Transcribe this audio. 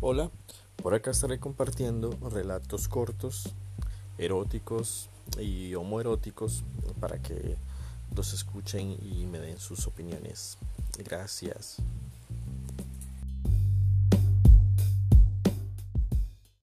Hola, por acá estaré compartiendo relatos cortos, eróticos y homoeróticos para que los escuchen y me den sus opiniones. Gracias.